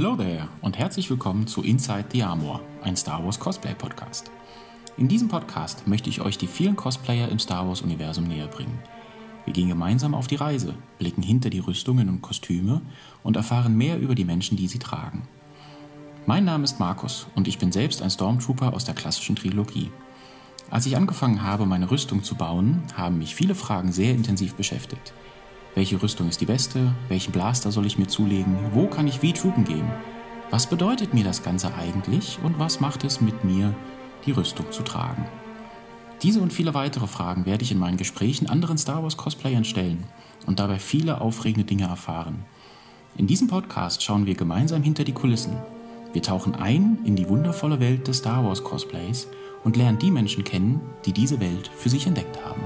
Hello there und herzlich willkommen zu Inside the Armor, ein Star Wars Cosplay Podcast. In diesem Podcast möchte ich euch die vielen Cosplayer im Star Wars Universum näher bringen. Wir gehen gemeinsam auf die Reise, blicken hinter die Rüstungen und Kostüme und erfahren mehr über die Menschen, die sie tragen. Mein Name ist Markus und ich bin selbst ein Stormtrooper aus der klassischen Trilogie. Als ich angefangen habe, meine Rüstung zu bauen, haben mich viele Fragen sehr intensiv beschäftigt. Welche Rüstung ist die beste? Welchen Blaster soll ich mir zulegen? Wo kann ich wie troopen gehen? Was bedeutet mir das Ganze eigentlich und was macht es mit mir, die Rüstung zu tragen? Diese und viele weitere Fragen werde ich in meinen Gesprächen anderen Star Wars Cosplayern stellen und dabei viele aufregende Dinge erfahren. In diesem Podcast schauen wir gemeinsam hinter die Kulissen. Wir tauchen ein in die wundervolle Welt des Star Wars Cosplays und lernen die Menschen kennen, die diese Welt für sich entdeckt haben.